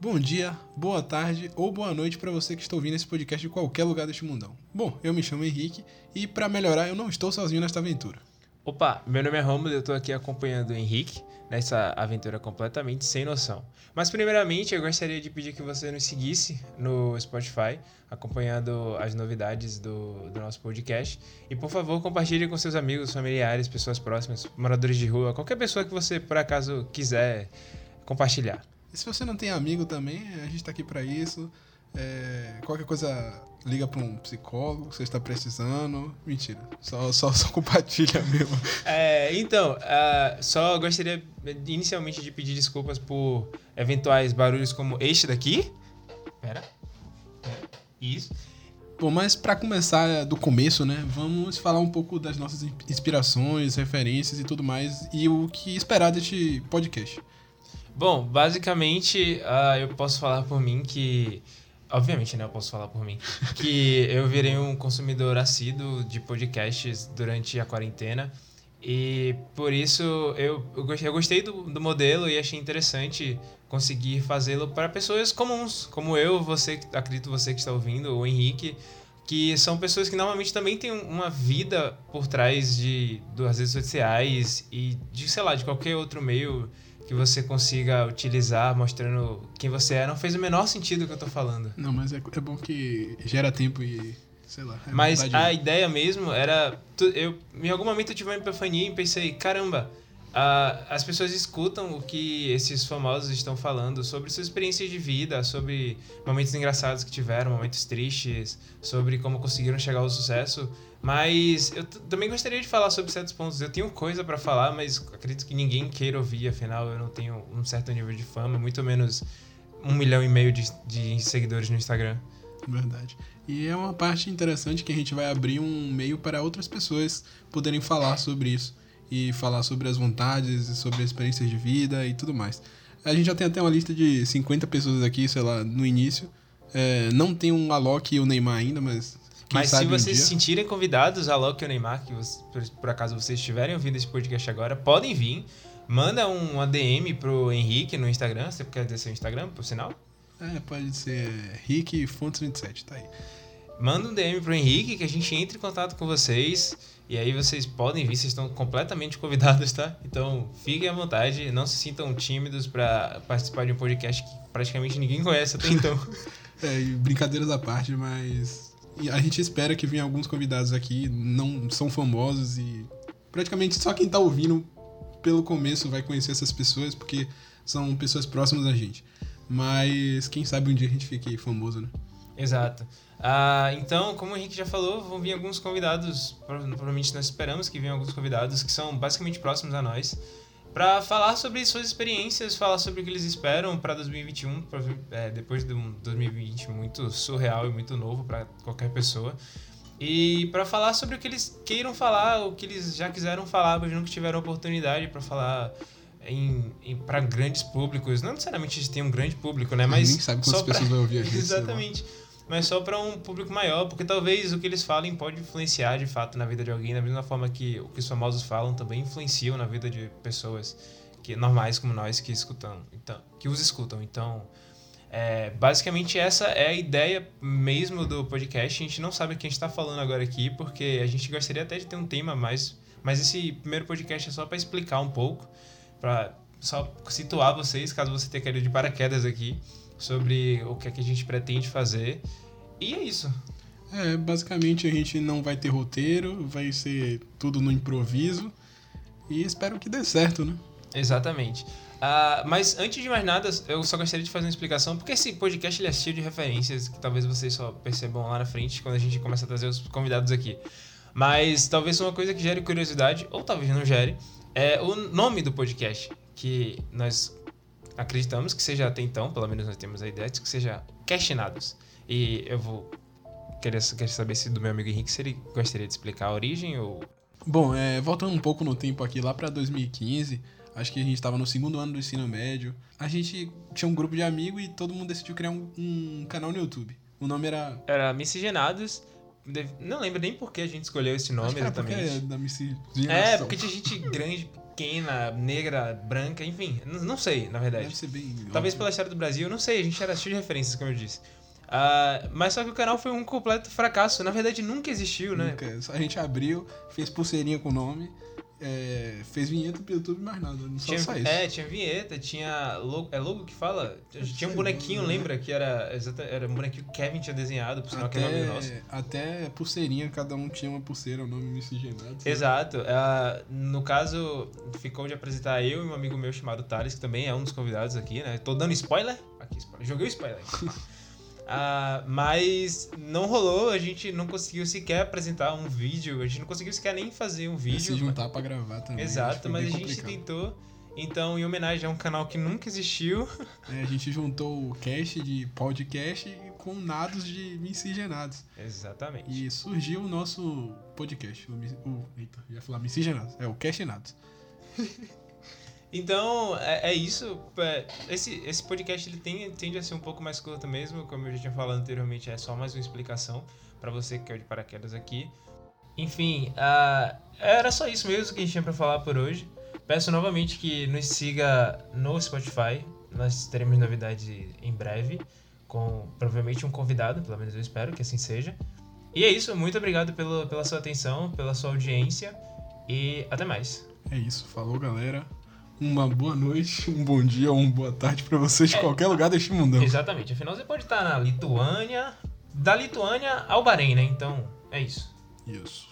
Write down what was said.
Bom dia, boa tarde ou boa noite para você que está ouvindo esse podcast de qualquer lugar deste mundão. Bom, eu me chamo Henrique e para melhorar eu não estou sozinho nesta aventura. Opa, meu nome é Romulo e eu tô aqui acompanhando o Henrique nessa aventura completamente sem noção. Mas primeiramente eu gostaria de pedir que você nos seguisse no Spotify, acompanhando as novidades do, do nosso podcast. E por favor, compartilhe com seus amigos, familiares, pessoas próximas, moradores de rua, qualquer pessoa que você por acaso quiser compartilhar. E se você não tem amigo também, a gente tá aqui para isso. É, qualquer coisa, liga para um psicólogo, você está precisando. Mentira, só, só, só compartilha mesmo. É, então, uh, só gostaria inicialmente de pedir desculpas por eventuais barulhos como este daqui. Pera. Pera. Isso. Bom, mas para começar do começo, né, vamos falar um pouco das nossas inspirações, referências e tudo mais e o que esperar deste podcast. Bom, basicamente, uh, eu posso falar por mim que Obviamente, né? Eu posso falar por mim. Que eu virei um consumidor assíduo de podcasts durante a quarentena. E por isso eu, eu gostei do, do modelo e achei interessante conseguir fazê-lo para pessoas comuns, como eu, você, acredito você que está ouvindo, o Henrique, que são pessoas que normalmente também têm uma vida por trás de das redes sociais e de, sei lá, de qualquer outro meio que você consiga utilizar mostrando quem você é. Não fez o menor sentido o que eu tô falando. Não, mas é, é bom que gera tempo e. Sei lá. É mas a ideia mesmo era. Eu, em algum momento eu tive uma epifania e pensei: caramba, Uh, as pessoas escutam o que esses famosos estão falando sobre suas experiências de vida, sobre momentos engraçados que tiveram, momentos tristes, sobre como conseguiram chegar ao sucesso. Mas eu também gostaria de falar sobre certos pontos. Eu tenho coisa para falar, mas acredito que ninguém queira ouvir, afinal eu não tenho um certo nível de fama, muito menos um milhão e meio de, de seguidores no Instagram. Verdade. E é uma parte interessante que a gente vai abrir um meio para outras pessoas poderem falar sobre isso e falar sobre as vontades, sobre experiências de vida e tudo mais. A gente já tem até uma lista de 50 pessoas aqui, sei lá, no início. É, não tem um Alok e o Neymar ainda, mas. mas se vocês um se sentirem convidados, Alok e o Neymar, que você, por, por, acaso vocês estiverem ouvindo esse podcast agora, podem vir. Manda um ADM pro Henrique no Instagram. Você quer dizer seu Instagram, por sinal? É, pode ser Henrique Fontes 27, tá aí. Manda um DM pro Henrique que a gente entre em contato com vocês. E aí vocês podem vir, vocês estão completamente convidados, tá? Então fiquem à vontade, não se sintam tímidos para participar de um podcast que praticamente ninguém conhece até então. é, brincadeiras à parte, mas a gente espera que venham alguns convidados aqui, não são famosos e praticamente só quem tá ouvindo pelo começo vai conhecer essas pessoas, porque são pessoas próximas a gente. Mas quem sabe um dia a gente fique famoso, né? Exato. Ah, então, como o Henrique já falou, vão vir alguns convidados, provavelmente nós esperamos que venham alguns convidados que são basicamente próximos a nós, para falar sobre suas experiências, falar sobre o que eles esperam para 2021, pra, é, depois de um 2020 muito surreal e muito novo para qualquer pessoa. E para falar sobre o que eles queiram falar, o que eles já quiseram falar, mas nunca tiveram oportunidade para falar em, em para grandes públicos. Não necessariamente eles têm um grande público, né? Mas. Nem sabe quantas pessoas vão ouvir a gente. Exatamente mas só para um público maior, porque talvez o que eles falem pode influenciar de fato na vida de alguém, da mesma forma que o que os famosos falam também influenciam na vida de pessoas que normais como nós que escutam, então, que os escutam. Então, é, basicamente essa é a ideia mesmo do podcast. A gente não sabe o que a gente está falando agora aqui, porque a gente gostaria até de ter um tema mais, mas esse primeiro podcast é só para explicar um pouco, para só situar vocês, caso você tenha caído de paraquedas aqui sobre o que é que a gente pretende fazer. E é isso. É, basicamente a gente não vai ter roteiro, vai ser tudo no improviso. E espero que dê certo, né? Exatamente. Uh, mas antes de mais nada, eu só gostaria de fazer uma explicação, porque esse podcast ele é cheio de referências que talvez vocês só percebam lá na frente quando a gente começa a trazer os convidados aqui. Mas talvez uma coisa que gere curiosidade, ou talvez não gere, é o nome do podcast. Que nós acreditamos que seja até então, pelo menos nós temos a ideia de que seja questionados. E eu vou querer, querer saber se do meu amigo Henrique se ele gostaria de explicar a origem ou. Bom, é, voltando um pouco no tempo aqui, lá para 2015, acho que a gente estava no segundo ano do ensino médio. A gente tinha um grupo de amigos e todo mundo decidiu criar um, um canal no YouTube. O nome era. Era Miscigenados. Não lembro nem por que a gente escolheu esse nome exatamente. É, da miscigenação. É, porque tinha gente grande pequena, negra, branca, enfim. Não sei, na verdade. Deve ser bem. Talvez óbvio. pela história do Brasil, não sei, a gente era cheio de referências, como eu disse. Ah, mas só que o canal foi um completo fracasso. Na verdade, nunca existiu, né? Nunca. Só A gente abriu, fez pulseirinha com o nome, é, fez vinheta pro YouTube, mais nada. Só, Tinha, só isso. é, tinha vinheta, tinha logo, é logo que fala? Tinha um bonequinho, né? lembra? Que era, era um bonequinho que o Kevin tinha desenhado, por sinal que é nome nosso. Até, até pulseirinha, cada um tinha uma pulseira, o nome miscigenado. Exato. Ah, no caso, ficou de apresentar eu e um amigo meu chamado Thales, que também é um dos convidados aqui, né? Tô dando spoiler? Aqui, spoiler. Joguei o spoiler. Ah, mas não rolou, a gente não conseguiu sequer apresentar um vídeo, a gente não conseguiu sequer nem fazer um E vídeo. se juntar pra gravar também. Exato, foi mas a gente complicado. tentou. Então, em homenagem a um canal que nunca existiu, É, a gente juntou o cast de podcast com nados de miscigenados. Exatamente. E surgiu o nosso podcast. O, o, eita, ia falar miscigenados. É o Cast Nados. Então, é, é isso. É, Esse, esse podcast ele tem, tende a ser um pouco mais curto mesmo, como eu já tinha falado anteriormente, é só mais uma explicação para você que caiu de paraquedas aqui. Enfim, ah, era só isso mesmo que a gente tinha para falar por hoje. Peço novamente que nos siga no Spotify. Nós teremos novidades em breve, com provavelmente um convidado, pelo menos eu espero que assim seja. E é isso, muito obrigado pelo, pela sua atenção, pela sua audiência e até mais. É isso. Falou, galera. Uma boa noite, um bom dia ou uma boa tarde pra vocês de É. qualquer lugar deste mundão. Exatamente. Afinal, você pode estar na Lituânia, da Lituânia ao Bahrein, né? Então, é isso. Isso.